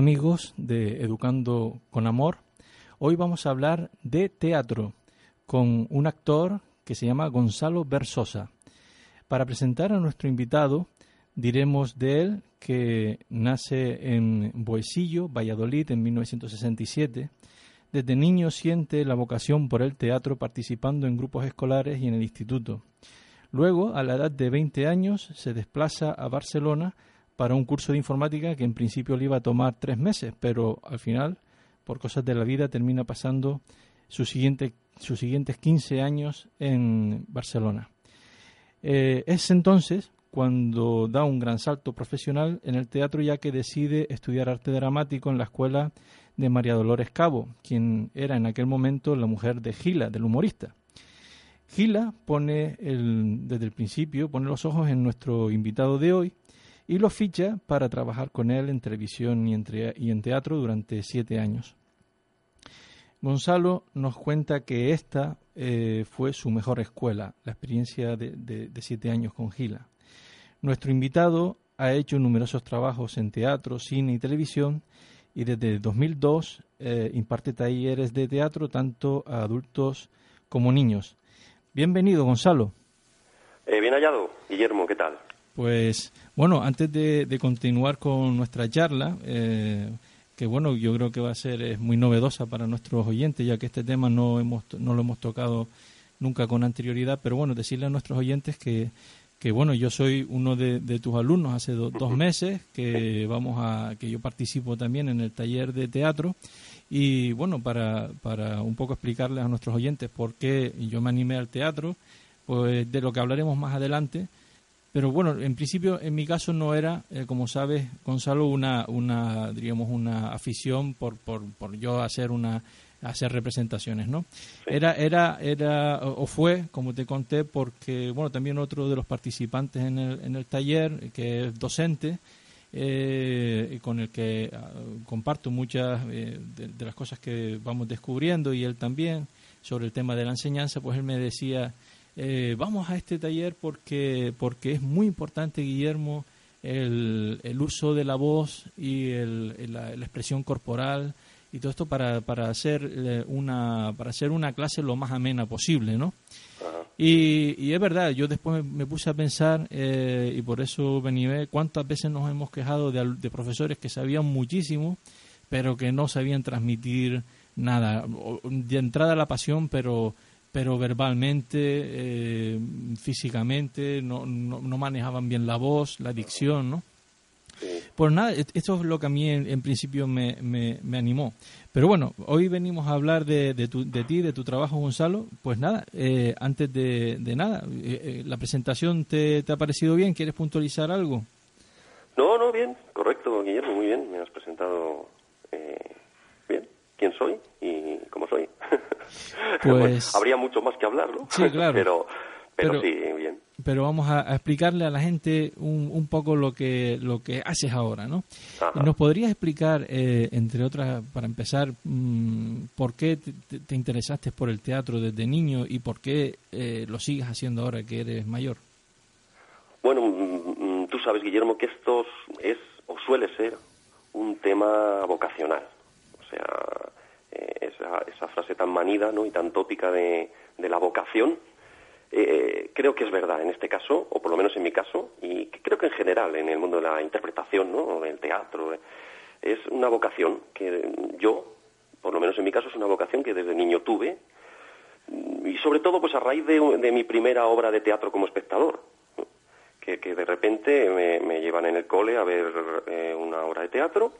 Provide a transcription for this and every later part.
Amigos de Educando con Amor. Hoy vamos a hablar de teatro con un actor que se llama Gonzalo Versosa. Para presentar a nuestro invitado, diremos de él que nace en Boesillo, Valladolid, en 1967. Desde niño siente la vocación por el teatro participando en grupos escolares y en el instituto. Luego, a la edad de 20 años, se desplaza a Barcelona para un curso de informática que en principio le iba a tomar tres meses, pero al final, por cosas de la vida, termina pasando sus siguiente, sus siguientes 15 años en Barcelona. Eh, es entonces cuando da un gran salto profesional en el teatro ya que decide estudiar arte dramático en la escuela de María Dolores Cabo, quien era en aquel momento la mujer de Gila, del humorista. Gila pone el, desde el principio, pone los ojos en nuestro invitado de hoy y lo ficha para trabajar con él en televisión y en, teatro durante siete años. Gonzalo nos cuenta que esta eh, fue su mejor escuela, la experiencia de, siete años con Gila. Nuestro invitado ha hecho numerosos trabajos en teatro, cine y televisión y desde 2002 eh, imparte talleres de teatro tanto a adultos como niños. Bienvenido, Gonzalo. Eh, bien hallado, Guillermo, ¿qué tal? Pues bueno, antes de, continuar con nuestra charla, eh, que bueno, yo creo que va a ser es muy novedosa para nuestros oyentes, ya que este tema no, hemos, no lo hemos tocado nunca con anterioridad, pero bueno, decirle a nuestros oyentes que, que bueno, yo soy uno de, tus alumnos hace dos meses, que vamos a, que yo participo también en el taller de teatro. Y bueno, para, para un poco explicarles a nuestros oyentes por qué yo me animé al teatro, pues de lo que hablaremos más adelante, pero bueno, en principio, en mi caso no era, eh, como sabes, Gonzalo, una, una, diríamos, una afición por, por, por yo hacer una hacer representaciones, ¿no? Era, era, era, o fue, como te conté, porque, bueno, también otro de los participantes en el, en el taller, que es docente, eh, con el que ah, comparto muchas eh, de, las cosas que vamos descubriendo y él también sobre el tema de la enseñanza, pues él me decía, eh, vamos a este taller porque, porque es muy importante, Guillermo, el, el uso de la voz y el, la, expresión corporal y todo esto para, para, hacer eh, una, para hacer una clase lo más amena posible, ¿no? Y, y, es verdad, yo después me, puse a pensar eh, y por eso venía cuántas veces nos hemos quejado de, de profesores que sabían muchísimo, pero que no sabían transmitir nada. De entrada la pasión, pero pero verbalmente, eh, físicamente, no, no, manejaban bien la voz, la dicción, ¿no? Pues nada, esto es lo que a mí en, principio me, me, animó. Pero bueno, hoy venimos a hablar de, de, tu, de ti, de tu trabajo, Gonzalo. Pues nada, eh, antes de, de nada, eh, ¿la presentación te, te, ha parecido bien? ¿Quieres puntualizar algo? No, no, bien, correcto, Guillermo, muy bien. Me has presentado bien quién soy y Pues... habría mucho más que hablar, ¿no? Sí, claro. pero, pero, sí, bien. pero vamos a, explicarle a la gente un, un, poco lo que lo que haces ahora, ¿no? ¿Nos podrías explicar, eh, entre otras, para empezar, mm, por qué te, interesaste por el teatro desde niño y por qué eh, lo sigues haciendo ahora que eres mayor? Bueno, mm, mm, tú sabes, Guillermo, que esto es o suele ser un tema vocacional. O sea, esa, frase tan manida ¿no? y tan tópica de, de la vocación, eh, creo que es verdad en este caso, o por lo menos en mi caso, y creo que en general en el mundo de la interpretación, ¿no? del teatro, eh, es una vocación que yo, por lo menos en mi caso, es una vocación que desde niño tuve, y sobre todo pues a raíz de, mi primera obra de teatro como espectador, que, de repente me, llevan en el cole a ver eh, una obra de teatro,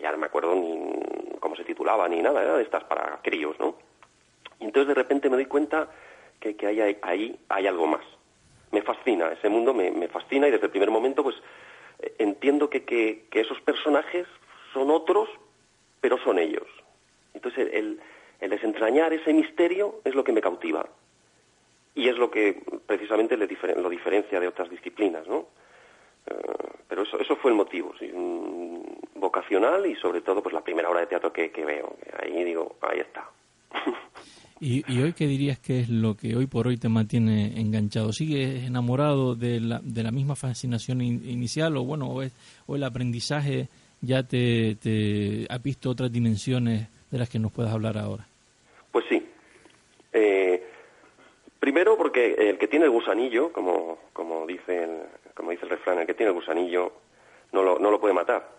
ya no me acuerdo ni cómo se titulaba ni nada, era estas para críos, ¿no? Y entonces de repente me doy cuenta que, que hay, ahí hay algo más. Me fascina, ese mundo me, me fascina y desde el primer momento pues eh, entiendo que, que, esos personajes son otros, pero son ellos. Entonces el, desentrañar ese misterio es lo que me cautiva y es lo que precisamente le lo diferencia de otras disciplinas, ¿no? Eh, pero eso, eso fue el motivo, vocacional y sobre todo pues la primera obra de teatro que, que veo. Ahí digo, ahí está. ¿Y, hoy qué dirías que es lo que hoy por hoy te mantiene enganchado? ¿Sigues enamorado de la, de la misma fascinación inicial o bueno, o, es, o el aprendizaje ya te, te ha visto otras dimensiones de las que nos puedas hablar ahora? Pues sí. Eh, primero porque el que tiene el gusanillo, como, como, dice el, como dice el refrán, el que tiene el gusanillo no lo, no lo puede matar.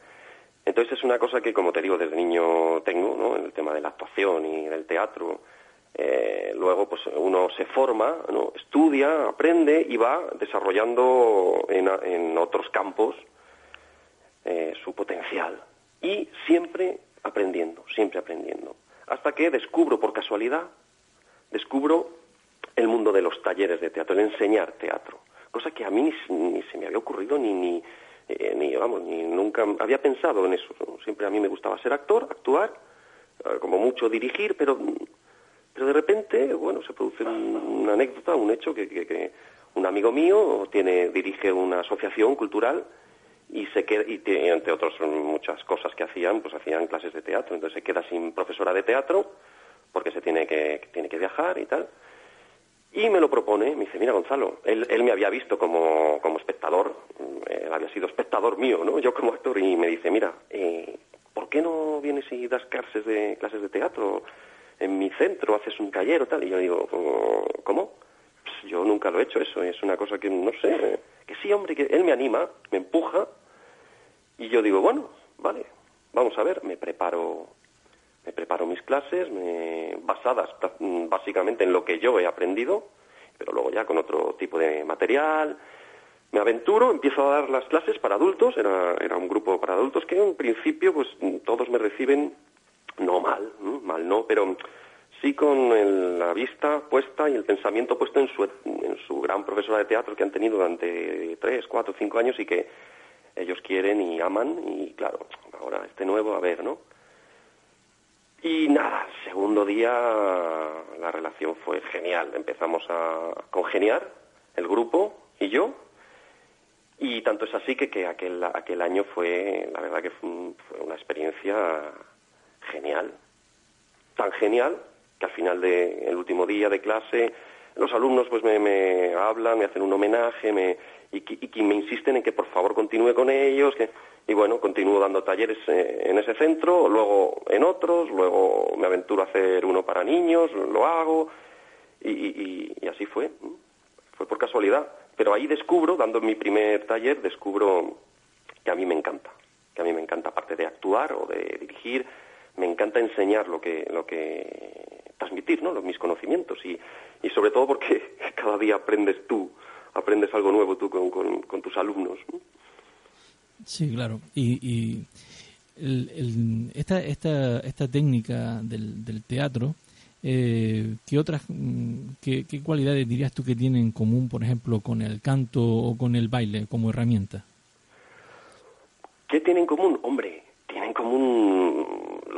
Entonces es una cosa que, como te digo, desde niño tengo, ¿no? En el tema de la actuación y del teatro eh, luego pues uno se forma, ¿no? estudia, aprende y va desarrollando en, otros campos eh, su potencial. Y siempre aprendiendo, siempre aprendiendo. Hasta que descubro por casualidad, descubro el mundo de los talleres de teatro, el enseñar teatro. Cosa que a mí ni, se me había ocurrido ni, ni, eh, ni, vamos, ni nunca había pensado en eso. Siempre a mí me gustaba ser actor, actuar, como mucho dirigir, pero pero de repente, bueno, se produce una anécdota, un hecho que, que, un amigo mío tiene dirige una asociación cultural y se queda, y entre otras muchas cosas que hacían, pues hacían clases de teatro, entonces se queda sin profesora de teatro porque se tiene que, tiene que viajar y tal. Y me lo propone, me dice, mira Gonzalo, él, él me había visto como, como espectador, él había sido espectador mío, ¿no? Yo como actor, y me dice, mira, eh, ¿por qué no vienes y das clases de, clases de teatro? en mi centro haces un taller o tal. Y yo digo, oh, ¿cómo? Pues yo nunca lo he hecho eso, es una cosa que no sé, que sí, hombre, que él me anima, me empuja, y yo digo, bueno, vale, vamos a ver, me preparo, me preparo mis clases, me, basadas básicamente en lo que yo he aprendido, pero luego ya con otro tipo de material, me aventuro, empiezo a dar las clases para adultos, era, era un grupo para adultos que en principio pues todos me reciben no mal, mal no, pero sí con la vista puesta y el pensamiento puesto en su, en su gran profesora de teatro que han tenido durante tres, cuatro, cinco años y que ellos quieren y aman y claro, ahora este nuevo, a ver, ¿no? Y nada, segundo día la relación fue genial, empezamos a congeniar el grupo y yo. Y tanto es así que, que aquel, aquel año fue, la verdad que fue una experiencia genial, tan genial que al final del último día de clase los alumnos pues me, hablan, me hacen un homenaje me, y, y, me insisten en que por favor continúe con ellos. Que, y bueno, continúo dando talleres eh, en ese centro, luego en otros, luego me aventuro a hacer uno para niños, lo hago y, y así fue. Fue por casualidad. Pero ahí descubro, dando mi primer taller, descubro que a mí me encanta. Que a mí me encanta, aparte de actuar o de dirigir, me encanta enseñar lo que, lo que transmitir, ¿no? Los, mis conocimientos y, y sobre todo porque cada día aprendes tú, aprendes algo nuevo tú con, con, tus alumnos. Sí, claro. Y, y el, esta, esta, esta técnica del, del teatro, eh, ¿qué otras, mm, qué, qué cualidades dirías tú que tienen en común, por ejemplo, con el canto o con el baile como herramienta? ¿Qué tienen en común? Hombre, tienen en común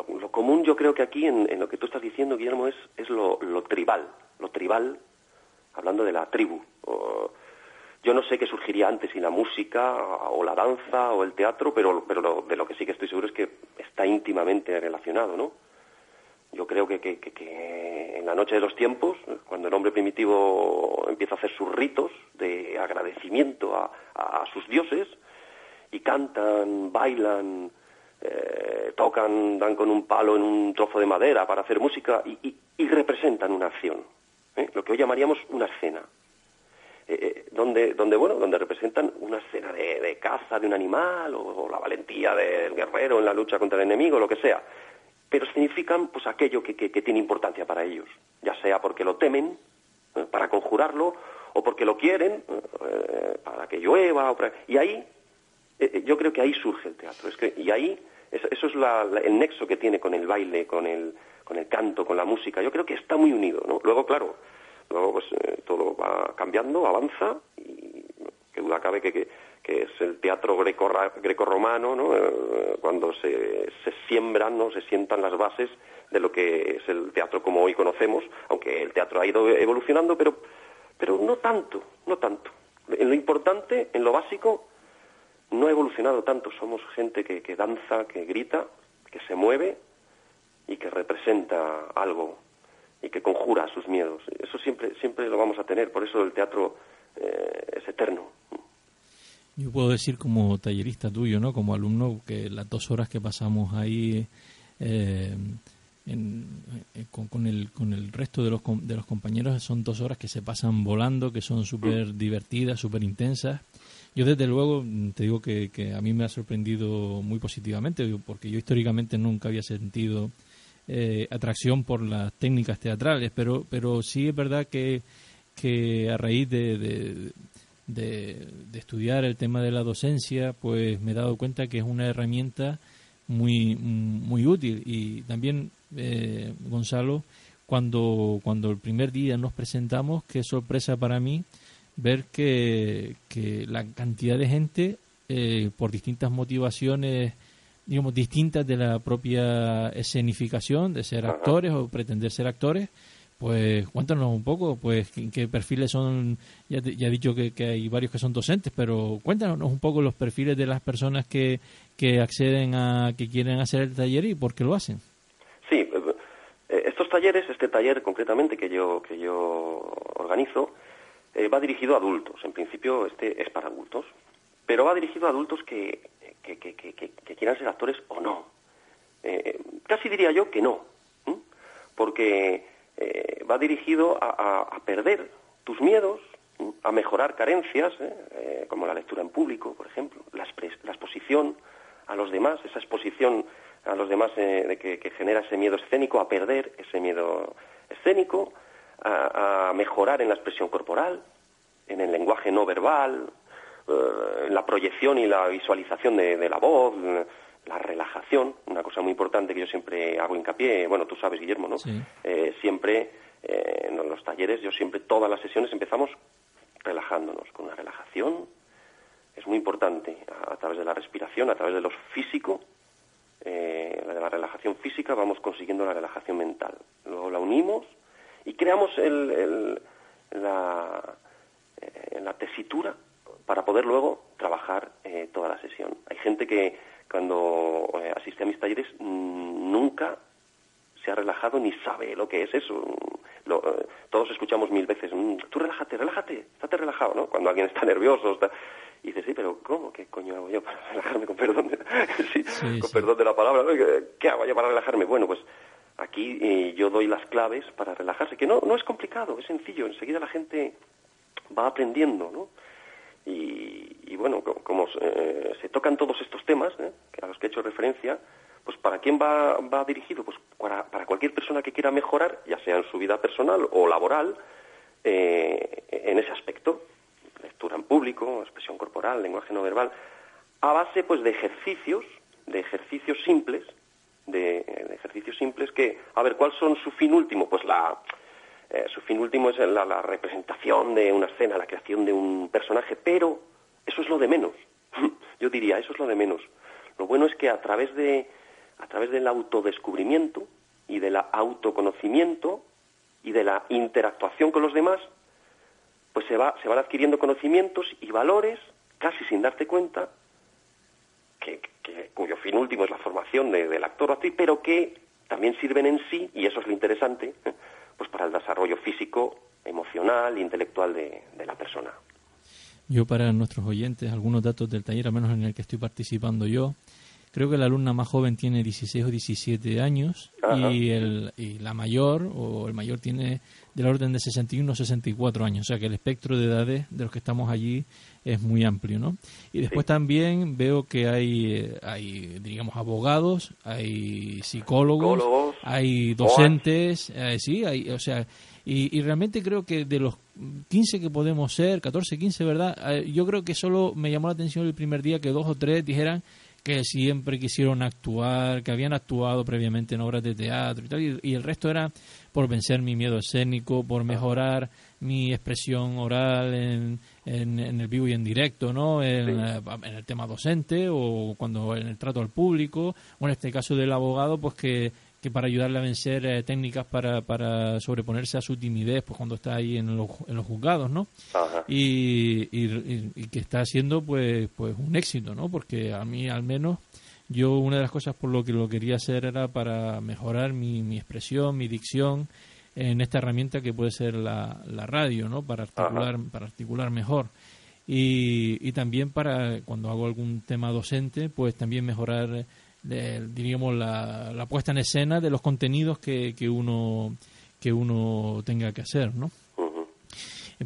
lo, común yo creo que aquí en, lo que tú estás diciendo, Guillermo, es, es lo, tribal, lo tribal, hablando de la tribu. Yo no sé qué surgiría antes, si la música o la danza o el teatro, pero, pero de lo que sí que estoy seguro es que está íntimamente relacionado, ¿no? Yo creo que, que, en la noche de los tiempos, cuando el hombre primitivo empieza a hacer sus ritos de agradecimiento a, sus dioses, y cantan, bailan, eh, tocan, dan con un palo en un trozo de madera para hacer música y, representan una acción, ¿eh? lo que hoy llamaríamos una escena. Eh, eh, donde, donde, bueno, donde representan una escena de, caza de un animal o, la valentía del guerrero en la lucha contra el enemigo, lo que sea. Pero significan pues aquello que, que, tiene importancia para ellos, ya sea porque lo temen, eh, para conjurarlo, o porque lo quieren, para que llueva, y ahí, yo creo que ahí surge el teatro, es que, y ahí, eso, es el nexo que tiene con el baile, con el, con el canto, con la música, yo creo que está muy unido, ¿no? Luego, claro, Luego, pues eh, todo va cambiando, avanza y que duda cabe que, que, es el teatro greco, grecorromano, ¿no? Eh, cuando se, se siembran, ¿no? se sientan las bases de lo que es el teatro como hoy conocemos, aunque el teatro ha ido evolucionando, pero, pero no tanto, no tanto. En lo importante, en lo básico, no ha evolucionado tanto. Somos gente que, que danza, que grita, que se mueve y que representa algo y que conjura sus miedos. Eso siempre, siempre lo vamos a tener, por eso el teatro eh, es eterno. Yo puedo decir como tallerista tuyo, ¿no? como alumno, que las dos horas que pasamos ahí eh, eh, con, el, con el resto de los, de los compañeros son dos horas que se pasan volando, que son súper divertidas, súper intensas. Yo desde luego te digo que, que a mí me ha sorprendido muy positivamente, porque yo históricamente nunca había sentido eh, atracción por las técnicas teatrales, pero, pero sí es verdad que, que a raíz de, de, estudiar el tema de la docencia, pues me he dado cuenta que es una herramienta muy, muy útil. Y también, eh, Gonzalo, cuando, cuando el primer día nos presentamos, qué sorpresa para mí ver que, que la cantidad de gente, eh, por distintas motivaciones, digamos, distintas de la propia escenificación, de ser actores o pretender ser actores, pues cuéntanos un poco, pues qué, perfiles son, ya, ya he dicho que, hay varios que son docentes, pero cuéntanos un poco los perfiles de las personas que, que acceden a, que quieren hacer el taller y por qué lo hacen. Sí, eh, eh, estos talleres, este taller concretamente que yo, que yo organizo, eh, va dirigido a adultos. En principio este es para adultos, pero va dirigido a adultos que, que, quieran ser actores o no. Eh, casi diría yo que no, porque eh, va dirigido a, perder tus miedos, a mejorar carencias, ¿eh? como la lectura en público, por ejemplo, la, exposición a los demás, esa exposición a los demás de que, genera ese miedo escénico, a perder ese miedo escénico, a, mejorar en la expresión corporal, en el lenguaje no verbal, eh, la proyección y la visualización de, la voz, la relajación, una cosa muy importante que yo siempre hago hincapié, bueno, tú sabes, Guillermo, ¿no? Eh, siempre eh, en los talleres, yo siempre, todas las sesiones empezamos relajándonos, con una relajación, es muy importante, a, través de la respiración, a través de lo físico, de la relajación física, vamos consiguiendo la relajación mental. Luego la unimos y creamos el, la, la tesitura para poder luego trabajar eh, toda la sesión. Hay gente que cuando eh, asiste a mis talleres mm, nunca se ha relajado ni sabe lo que es eso. Eh, todos escuchamos mil veces, mm, tú relájate, relájate, estate relajado, ¿no? Cuando alguien está nervioso, está... y dices, sí, pero ¿cómo? ¿Qué coño hago yo para relajarme? Con perdón de, sí, con perdón de la palabra, ¿qué hago yo para relajarme? Bueno, pues aquí yo doy las claves para relajarse, que no, no es complicado, es sencillo, enseguida la gente va aprendiendo, ¿no? Y, bueno, como, eh, se tocan todos estos temas ¿eh? a los que he hecho referencia, pues ¿para quién va, va dirigido? Pues para, cualquier persona que quiera mejorar, ya sea en su vida personal o laboral, eh, en ese aspecto, lectura en público, expresión corporal, lenguaje no verbal, a base pues de ejercicios, de ejercicios simples, de, de ejercicios simples que, a ver, ¿cuál son su fin último? Pues la, eh, su fin último es la, representación de una escena, la creación de un personaje, pero eso es lo de menos. Yo diría, eso es lo de menos. Lo bueno es que a través, de, a través del autodescubrimiento y del autoconocimiento y de la interactuación con los demás, pues se, va, se van adquiriendo conocimientos y valores casi sin darte cuenta, que, cuyo fin último es la formación del actor o actriz, pero que también sirven en sí, y eso es lo interesante, pues para el desarrollo físico, emocional e intelectual de, de la persona. Yo para nuestros oyentes, algunos datos del taller, al menos en el que estoy participando yo, Creo que la alumna más joven tiene 16 o 17 años y, el, y la mayor o el mayor tiene del orden de 61 o 64 años. O sea que el espectro de edades de los que estamos allí es muy amplio, ¿no? Y después también veo que hay, hay, digamos, abogados, hay psicólogos, hay docentes, eh, sí, hay, o sea, y, y, realmente creo que de los 15 que podemos ser, 14, 15, ¿verdad? Eh, yo creo que solo me llamó la atención el primer día que dos o tres dijeran que siempre quisieron actuar, que habían actuado previamente en obras de teatro y tal, y, el resto era por vencer mi miedo escénico, por mejorar mi expresión oral en, en, el vivo y en directo, ¿no? En, eh, en, el tema docente o cuando en el trato al público, o en este caso del abogado, pues que que para ayudarle a vencer eh, técnicas para, para sobreponerse a su timidez pues cuando está ahí en los, en los juzgados no y, y, que está haciendo pues pues un éxito no porque a mí al menos yo una de las cosas por lo que lo quería hacer era para mejorar mi, mi expresión mi dicción en esta herramienta que puede ser la, la radio no para articular para articular mejor. Y, y también para cuando hago algún tema docente pues también mejorar diríamos, la, la, puesta en escena de los contenidos que, que, uno, que uno tenga que hacer, ¿no?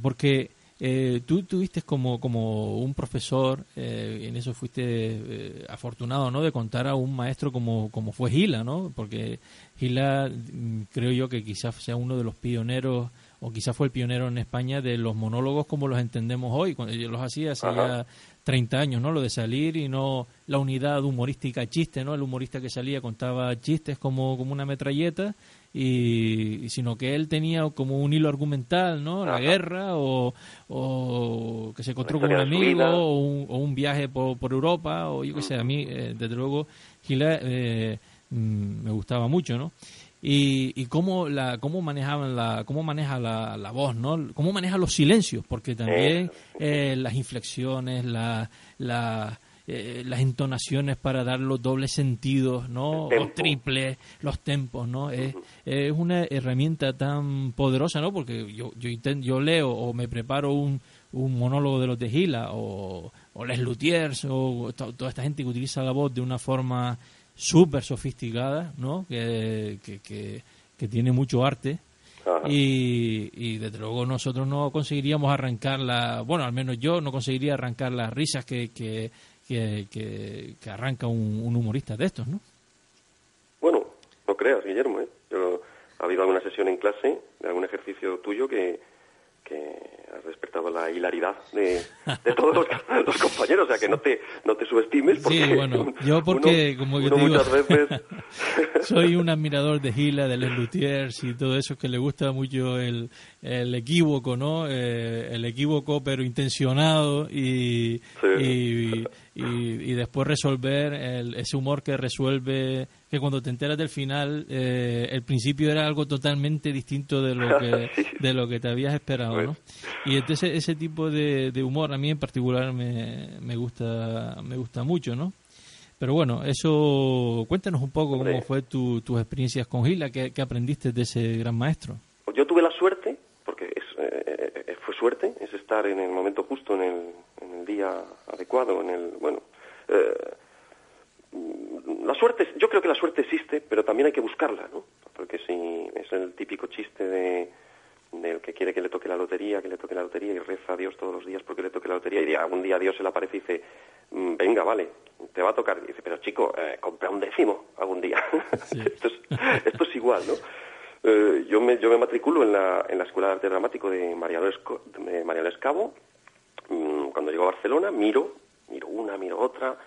Porque eh, tú tuviste como, como un profesor, eh, en eso fuiste eh, afortunado, ¿no? De contar a un maestro como, como fue Gila, ¿no? Porque Gila, mm, creo yo que quizás sea uno de los pioneros o quizás fue el pionero en España de los monólogos como los entendemos hoy, cuando yo los hacía hace ya 30 años, ¿no? Lo de salir y no la unidad humorística chiste, ¿no? El humorista que salía contaba chistes como, como una metralleta y, sino que él tenía como un hilo argumental, ¿no? La guerra o, o, que se encontró con un amigo o un, viaje por, por, Europa o yo qué sé, a mí eh, desde luego Gila eh, mm, me gustaba mucho, ¿no? Y, y cómo la cómo manejaban la cómo maneja la, la voz no cómo maneja los silencios porque también eh, las inflexiones la, la eh, las entonaciones para dar los dobles sentidos no o triples los tempos no es, es una herramienta tan poderosa no porque yo yo intento, yo leo o me preparo un un monólogo de los de Gila o, o Les Luthiers o toda esta gente que utiliza la voz de una forma súper sofisticada, ¿no? Que, que, tiene mucho arte. Y, y, desde luego nosotros no conseguiríamos arrancar la, bueno, al menos yo no conseguiría arrancar las risas que, que, que, arranca un, humorista de estos, ¿no? Bueno, no creas, Guillermo, ¿eh? ha habido alguna sesión en clase, de algún ejercicio tuyo que, que has despertado la hilaridad de, todos los, compañeros, o sea que no te, no te subestimes. Porque sí, bueno, yo porque, como yo digo, muchas veces... soy un admirador de Gila, de Les Luthiers y todo eso, que le gusta mucho el, el equívoco, ¿no? Eh, el equívoco pero intencionado y, y, y, después resolver ese humor que resuelve que cuando te enteras del final eh, el principio era algo totalmente distinto de lo que de lo que te habías esperado ¿no? y entonces ese tipo de, humor a mí en particular me, me gusta me gusta mucho no pero bueno eso cuéntanos un poco cómo fue tu, tus experiencias con Gila ¿qué, aprendiste de ese gran maestro pues yo tuve la suerte porque es, eh, eh, fue suerte es estar en el momento justo en el día adecuado, en el, bueno, eh, la suerte, yo creo que la suerte existe, pero también hay que buscarla, ¿no? Porque si es el típico chiste de del que quiere que le toque la lotería, que le toque la lotería y reza a Dios todos los días porque le toque la lotería y algún día Dios se le aparece y dice, mm, venga, vale, te va a tocar. Y dice, pero chico, eh, compra un décimo algún día. esto, es, esto es igual, ¿no? Eh, yo, me, yo me matriculo en la, en la Escuela de Arte Dramático de María de Escabo Mm, cuando llego a Barcelona, miro, miro una, miro otra,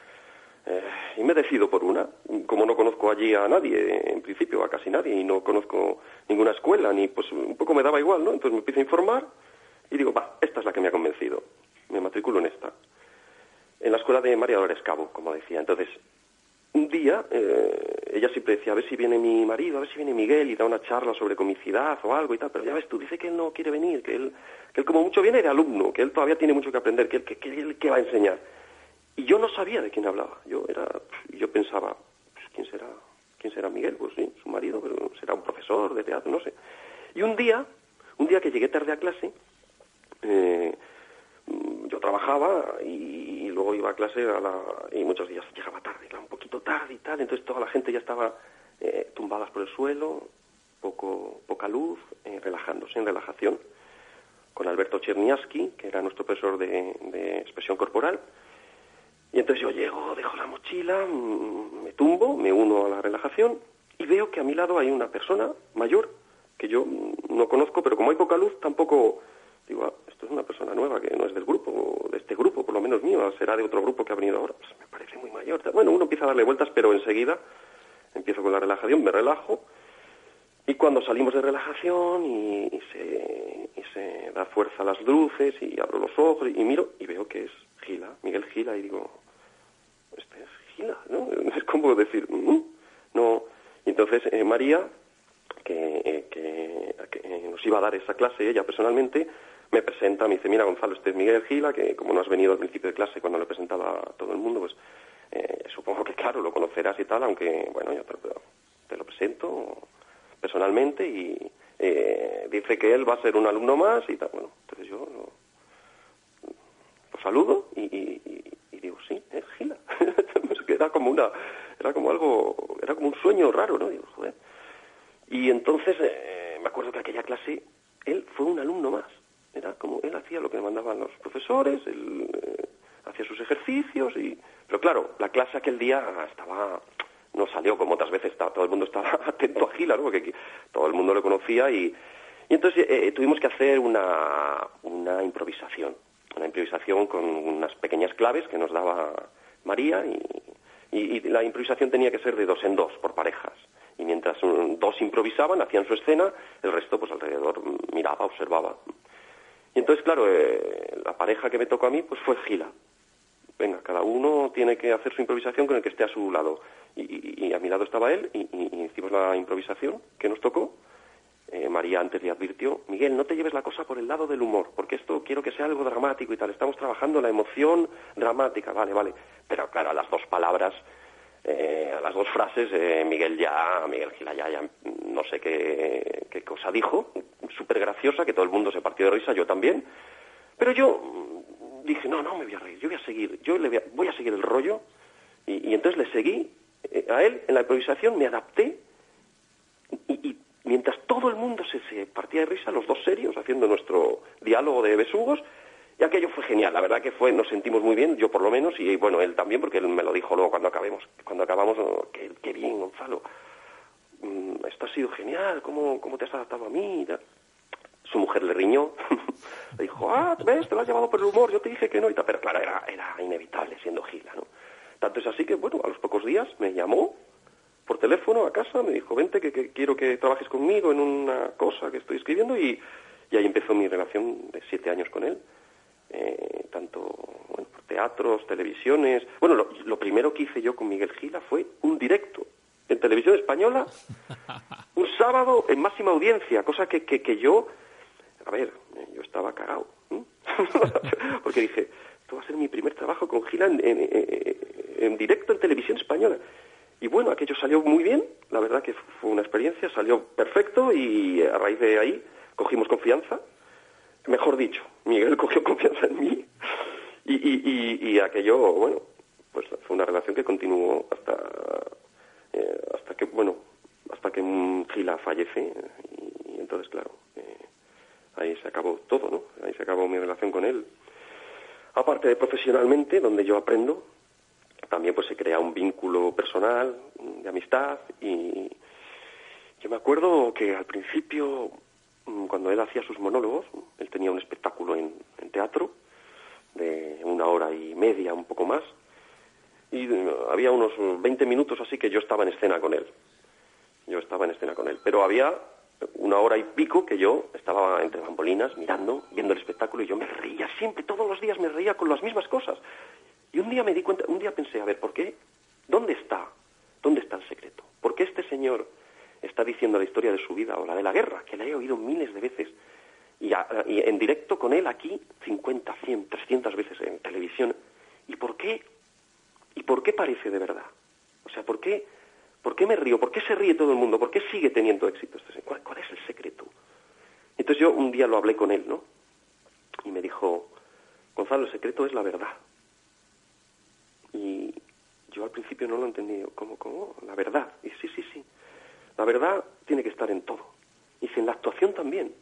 eh, y me decido por una. Como no conozco allí a nadie, en principio a casi nadie, y no conozco ninguna escuela, ni pues un poco me daba igual, ¿no? Entonces me empiezo a informar y digo, va, esta es la que me ha convencido. Me matriculo en esta. En la escuela de María Dolores Cabo, como decía. Entonces, día, eh, ella siempre decía, a ver si viene mi marido, a ver si viene Miguel y da una charla sobre comicidad o algo y tal, pero ya ves tú, dice que él no quiere venir, que él, que él como mucho viene de alumno, que él todavía tiene mucho que aprender, que él, que, él que va a enseñar. Y yo no sabía de quién hablaba, yo era, yo pensaba, pues, ¿quién será? ¿Quién será Miguel? Pues sí, su marido, pero será un profesor de teatro, no sé. Y un día, un día que llegué tarde a clase, eh, yo trabajaba y, luego iba a clase a la, y muchos días llegaba tarde, tarde y tal, entonces toda la gente ya estaba eh, tumbadas por el suelo, poco, poca luz, eh, relajándose en relajación, con Alberto Cherniaski, que era nuestro profesor de, de expresión corporal, y entonces yo llego, dejo la mochila, mm, me tumbo, me uno a la relajación y veo que a mi lado hay una persona mayor que yo no conozco, pero como hay poca luz, tampoco digo, es una persona nueva que no es del grupo, de este grupo, por lo menos mío, será de otro grupo que ha venido ahora. Pues me parece muy mayor. Bueno, uno empieza a darle vueltas, pero enseguida empiezo con la relajación, me relajo. Y cuando salimos de relajación y, se, y se da fuerza a las luces y abro los ojos y miro y veo que es Gila, Miguel Gila, y digo, este es Gila, ¿no? Es como decir, mm, no. Y entonces eh, María, que, que, nos iba a dar esa clase, ella personalmente, me presenta, me dice, mira Gonzalo, este es Miguel Gila, que como no has venido al principio de clase cuando le presentaba a todo el mundo, pues eh, supongo que claro, lo conocerás y tal, aunque, bueno, yo te, lo presento personalmente y eh, dice que él va a ser un alumno más y tal. Bueno, entonces yo lo saludo y, digo, sí, es Gila. era como una, era como algo, era como un sueño raro, ¿no? Digo. Y entonces eh, me acuerdo que aquella clase él fue un alumno más. Era como él hacía lo que mandaban los profesores, él eh, hacía sus ejercicios y pero claro, la clase aquel día estaba no salió como otras veces, estaba, todo el mundo estaba atento a Gila, ¿no? porque todo el mundo lo conocía y, y entonces eh, tuvimos que hacer una, una improvisación una improvisación con unas pequeñas claves que nos daba María y, la improvisación tenía que ser de dos en dos, por parejas. Y mientras dos improvisaban, hacían su escena, el resto pues alrededor miraba, observaba. Y entonces, claro, eh, la pareja que me tocó a mí pues fue Gila. Venga, cada uno tiene que hacer su improvisación con el que esté a su lado. Y, a mi lado estaba él y, hicimos la improvisación que nos tocó eh, María antes le advirtió, Miguel, no te lleves la cosa por el lado del humor, porque esto quiero que sea algo dramático y tal. Estamos trabajando la emoción dramática, vale, vale. Pero claro, las dos palabras, eh, a las dos frases, eh, Miguel ya, Miguel Gila ya, ya no sé qué, qué cosa dijo, súper graciosa, que todo el mundo se partió de risa, yo también. Pero yo mm, dije, no, no me voy a reír, yo voy a seguir, yo le voy, a, seguir el rollo. Y, entonces le seguí a él en la improvisación, me adapté y mientras todo el mundo se, se, partía de risa, los dos serios, haciendo nuestro diálogo de besugos, y aquello fue genial, la verdad que fue, nos sentimos muy bien, yo por lo menos, y bueno, él también, porque él me lo dijo luego cuando acabemos, cuando acabamos, qué, qué bien, Gonzalo, mm, esto ha sido genial, ¿cómo, cómo te has adaptado a mí? Su mujer le riñó, le dijo, ah, ves, te lo has llevado por el humor, yo te dije que no, y tal. pero claro, era, era inevitable siendo Gila, ¿no? Tanto es así que, bueno, a los pocos días me llamó por teléfono a casa, me dijo, vente que, quiero que trabajes conmigo en una cosa que estoy escribiendo y, ahí empezó mi relación de siete años con él. Eh, tanto bueno, por teatros, televisiones. Bueno, lo, primero que hice yo con Miguel Gila fue un directo en televisión española, un sábado en máxima audiencia, cosa que, que, yo, a ver, yo estaba cagado, porque dije, esto va a ser mi primer trabajo con Gila en, en directo en televisión española. Y bueno, aquello salió muy bien, la verdad que fue una experiencia, salió perfecto y a raíz de ahí cogimos confianza. Mejor dicho, Miguel cogió confianza en mí y, y, aquello, bueno, pues fue una relación que continuó hasta, eh, hasta que, bueno, hasta que Gila fallece y, entonces, claro, eh, ahí se acabó todo, ¿no? Ahí se acabó mi relación con él. Aparte de profesionalmente, donde yo aprendo, también pues se crea un vínculo personal, de amistad y yo me acuerdo que al principio, cuando él hacía sus monólogos, él tenía un espectáculo en, teatro de una hora y media, un poco más, y eh, había unos 20 minutos así que yo estaba en escena con él. Yo estaba en escena con él, pero había una hora y pico que yo estaba entre bambolinas mirando, viendo el espectáculo y yo me reía siempre, todos los días me reía con las mismas cosas. Y un día me di cuenta, un día pensé, a ver, ¿por qué? ¿Dónde está ¿Dónde está el secreto? ¿Por qué este señor está diciendo la historia de su vida o la de la guerra, que la he oído miles de veces, y, en directo con él aquí 50, 100, 300 veces en televisión? ¿Y por qué? ¿Y por qué parece de verdad? O sea, ¿por qué, ¿por qué me río? ¿Por qué se ríe todo el mundo? ¿Por qué sigue teniendo éxito? Este ¿Cuál, ¿Cuál es el secreto? Entonces yo un día lo hablé con él, ¿no? Y me dijo, Gonzalo, el secreto es la verdad. Y yo al principio no lo entendí. ¿Cómo, cómo? La verdad. Y sí, sí, sí. La verdad tiene que estar en todo. Y si en la actuación también.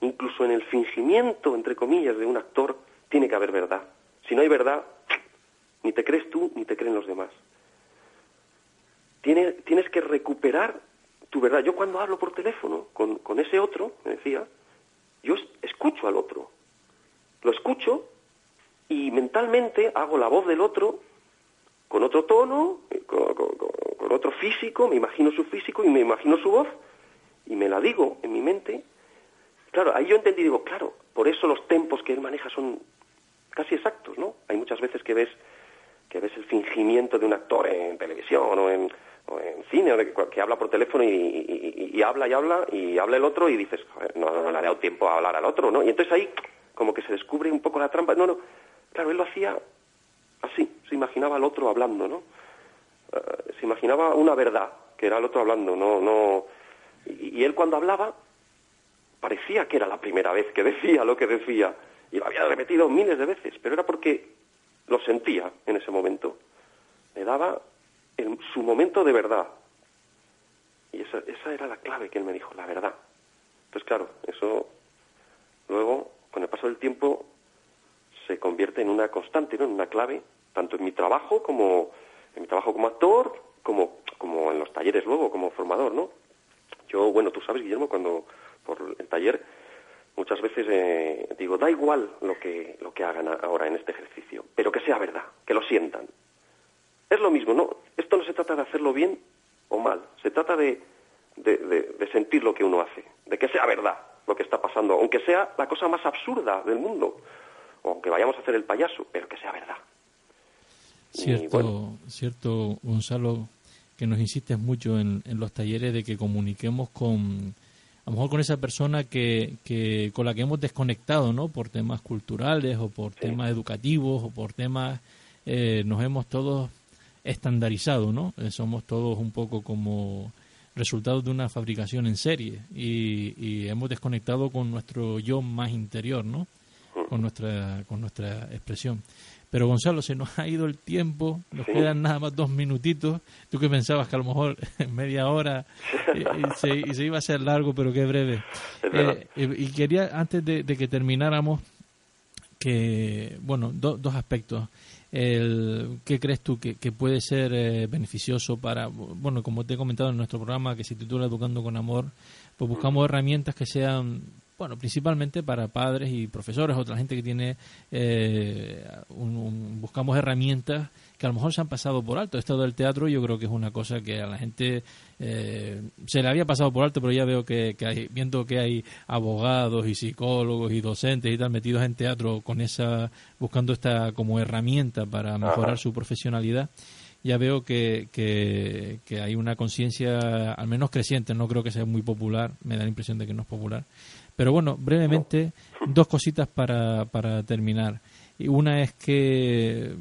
Incluso en el fingimiento, entre comillas, de un actor, tiene que haber verdad. Si no hay verdad, ni te crees tú, ni te creen los demás. Tienes, que recuperar tu verdad. Yo cuando hablo por teléfono con, con ese otro, me decía, yo escucho al otro. Lo escucho y mentalmente hago la voz del otro con otro tono, eh, con, otro físico, me imagino su físico y me imagino su voz y me la digo en mi mente. Claro, ahí yo entendí, digo, claro, por eso los tempos que él maneja son casi exactos, ¿no? Hay muchas veces que ves que ves el fingimiento de un actor en televisión o en, cine, que, habla por teléfono y, habla y habla y habla el otro y dices, no, no, no le ha dado tiempo a hablar al otro, ¿no? Y entonces ahí como que se descubre un poco la trampa. No, no, claro, él lo hacía así, se imaginaba al otro hablando, ¿no? Eh, se imaginaba una verdad, que era el otro hablando, no, no. Y, él cuando hablaba parecía que era la primera vez que decía lo que decía y lo había repetido miles de veces, pero era porque lo sentía en ese momento. Le daba su momento de verdad. Y esa, esa era la clave que él me dijo, la verdad. Pues claro, eso luego, con el paso del tiempo, se convierte en una constante, ¿no? en una clave, tanto en mi trabajo como en mi trabajo como actor, como, como en los talleres luego, como formador, ¿no? Yo, bueno, tú sabes, Guillermo, cuando por el taller muchas veces eh, digo, da igual lo que, lo que hagan ahora en este ejercicio, pero que sea verdad, que lo sientan. Es lo mismo, ¿no? Esto no se trata de hacerlo bien o mal, se trata de, de, de sentir lo que uno hace, de que sea verdad lo que está pasando, aunque sea la cosa más absurda del mundo, o aunque vayamos a hacer el payaso, pero que sea verdad. Cierto, cierto, Gonzalo, que nos insistes mucho en, los talleres de que comuniquemos con, a lo mejor con esa persona que, que, con la que hemos desconectado, ¿no? Por temas culturales o por temas educativos o por temas, eh, nos hemos todos estandarizado, ¿no? Eh, somos todos un poco como resultado de una fabricación en serie y, y hemos desconectado con nuestro yo más interior, ¿no? con nuestra, con nuestra expresión. Pero Gonzalo, se nos ha ido el tiempo, nos quedan nada más dos minutitos. Tú que pensabas que a lo mejor en media hora eh, y, se, iba a ser largo, pero qué breve. Eh, y quería, antes de, que termináramos, que, bueno, dos aspectos. El, ¿Qué crees tú que, puede ser eh, beneficioso para, bueno, como te he comentado en nuestro programa que se titula Educando con Amor, pues buscamos herramientas que sean bueno, principalmente para padres y profesores, otra gente que tiene, eh, buscamos herramientas que a lo mejor se han pasado por alto. Esto del teatro yo creo que es una cosa que a la gente eh, se le había pasado por alto, pero ya veo que, hay, viendo que hay abogados y psicólogos y docentes y tal metidos en teatro con esa, buscando esta como herramienta para mejorar su profesionalidad ya veo que, que, hay una conciencia al menos creciente, no creo que sea muy popular, me da la impresión de que no es popular, pero bueno, brevemente, dos cositas para, para terminar. Una es que,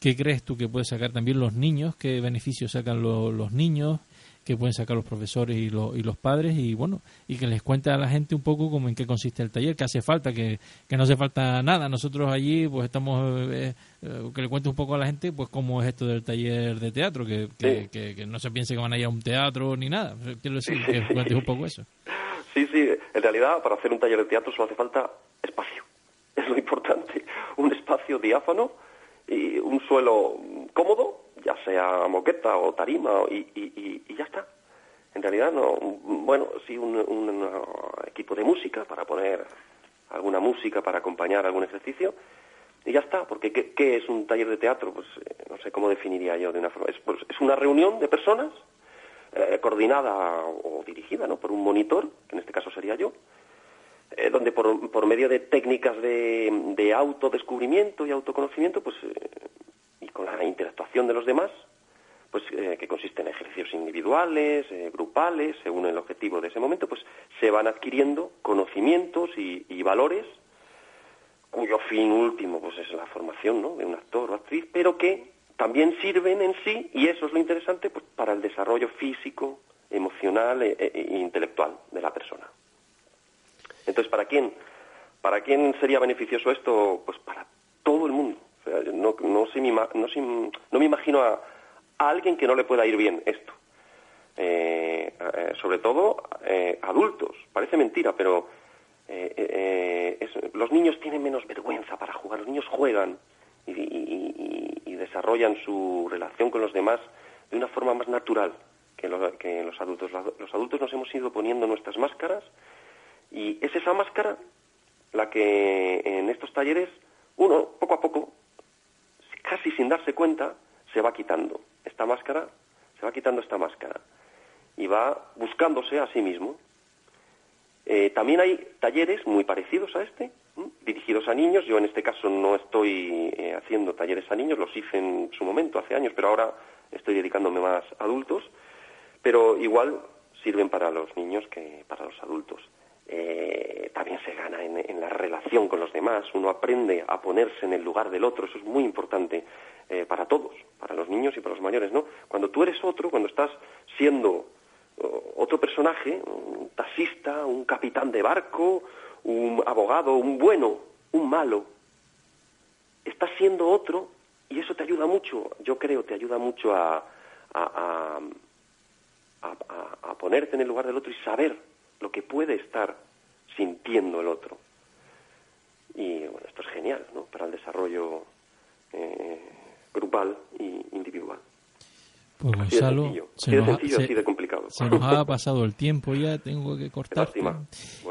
¿qué crees tú que puede sacar también los niños? ¿Qué beneficios sacan los niños? ¿Qué pueden sacar los profesores y, y los padres? Y bueno, y que les cuente a la gente un poco cómo en qué consiste el taller, que hace falta, que, que no hace falta nada. Nosotros allí pues estamos, eh, eh, que le cuente un poco a la gente pues cómo es esto del taller de teatro, que, que, no se piense que van a ir a un teatro ni nada. Quiero decir, que cuentes un poco eso. Sí, sí, en realidad para hacer un taller de teatro solo hace falta espacio. Es lo importante. Un espacio diáfano y un suelo cómodo, ya sea moqueta o tarima, y, y, ya está. En realidad, no. Bueno, sí, un, equipo de música para poner alguna música para acompañar algún ejercicio, y ya está. Porque ¿qué, es un taller de teatro? Pues eh, no sé cómo definiría yo de una forma. Es, pues, es una reunión de personas eh, coordinada o dirigida ¿no? por un monitor, que en este caso sería yo, eh, donde por, por, medio de técnicas de, de autodescubrimiento y autoconocimiento, pues, eh, y con la interactuación de los demás, pues que consiste en ejercicios individuales, grupales, según el objetivo de ese momento, pues se van adquiriendo conocimientos y, y, valores cuyo fin último pues es la formación ¿no? de un actor o actriz, pero que también sirven en sí, y eso es lo interesante, pues para el desarrollo físico, emocional e, e, e intelectual de la persona. Entonces, ¿para quién, ¿para quién sería beneficioso esto? Pues para todo el mundo. no, no, no, me imagino a, alguien que no le pueda ir bien esto. Eh, eh, sobre todo eh, adultos. Parece mentira, pero los niños tienen menos vergüenza para jugar. Los niños juegan y, desarrollan su relación con los demás de una forma más natural que, que los adultos. Los adultos nos hemos ido poniendo nuestras máscaras y es esa máscara la que en estos talleres uno, poco a poco, casi sin darse cuenta, se va quitando esta máscara, se va quitando esta máscara y va buscándose a sí mismo. Eh, también hay talleres muy parecidos a este, dirigidos a niños. Yo en este caso no estoy eh, haciendo talleres a niños, los hice en su momento, hace años, pero ahora estoy dedicándome más a adultos. Pero igual sirven para los niños que para los adultos. Eh, también se gana en, la relación con los demás, uno aprende a ponerse en el lugar del otro, eso es muy importante eh, para todos, para los niños y para los mayores, ¿no? Cuando tú eres otro, cuando estás siendo otro personaje, un taxista, un capitán de barco, un abogado, un bueno, un malo, estás siendo otro y eso te ayuda mucho, yo creo, te ayuda mucho a, a, a ponerte en el lugar del otro y saber lo que puede estar sintiendo el otro. Y bueno, esto es genial, ¿no? Para el desarrollo eh, grupal y individual. Pues Gonzalo, así de sencillo, así de, complicado. Se nos ha pasado el tiempo ya, tengo que cortar.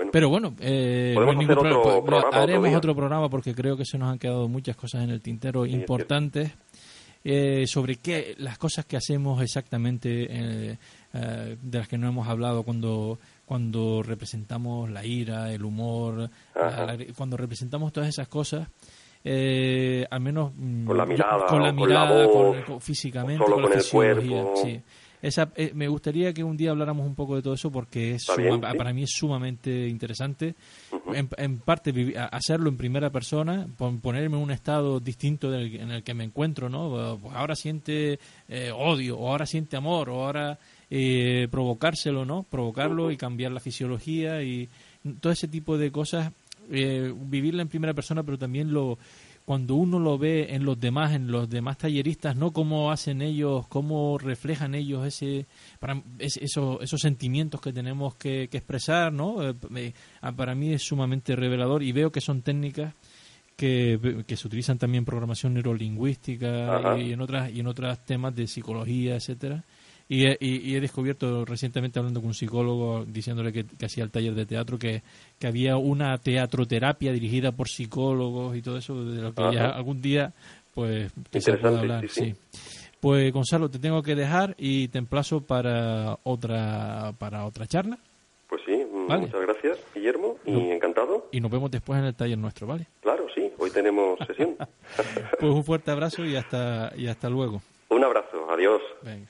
Pero bueno, eh, haremos otro, programa porque creo que se nos han quedado muchas cosas en el tintero importantes. Eh, sobre qué las cosas que hacemos exactamente eh, eh, de las que no hemos hablado cuando cuando representamos la ira, el humor, cuando representamos todas esas cosas, eh, al menos mm, con la mirada, con la físicamente, con, la fisiología, Sí. Esa, eh, me gustaría que un día habláramos un poco de todo eso porque es para mí es sumamente interesante. en, parte hacerlo en primera persona, ponerme en un estado distinto en el que me encuentro, ¿no? Pues ahora siente eh, odio, o ahora siente amor, o ahora eh, provocárselo, ¿no? Provocarlo y cambiar la fisiología y todo ese tipo de cosas, eh, vivirla en primera persona, pero también lo cuando uno lo ve en los demás, en los demás talleristas, no cómo hacen ellos, cómo reflejan ellos ese, para, esos, esos sentimientos que tenemos que, expresar, ¿no? Eh, ah, para mí es sumamente revelador y veo que son técnicas que, que se utilizan también en programación neurolingüística y en otras y en otros temas de psicología, etcétera y he, descubierto recientemente hablando con un psicólogo diciéndole que, hacía el taller de teatro que, que, había una teatroterapia dirigida por psicólogos y todo eso de lo que ya algún día pues se puede hablar sí, pues Gonzalo te tengo que dejar y te emplazo para otra para otra charla. Pues sí muchas gracias Guillermo y encantado. Y nos vemos después en el taller nuestro vale claro sí hoy tenemos sesión. Pues un fuerte abrazo y hasta y hasta luego. Un abrazo adiós. Venga.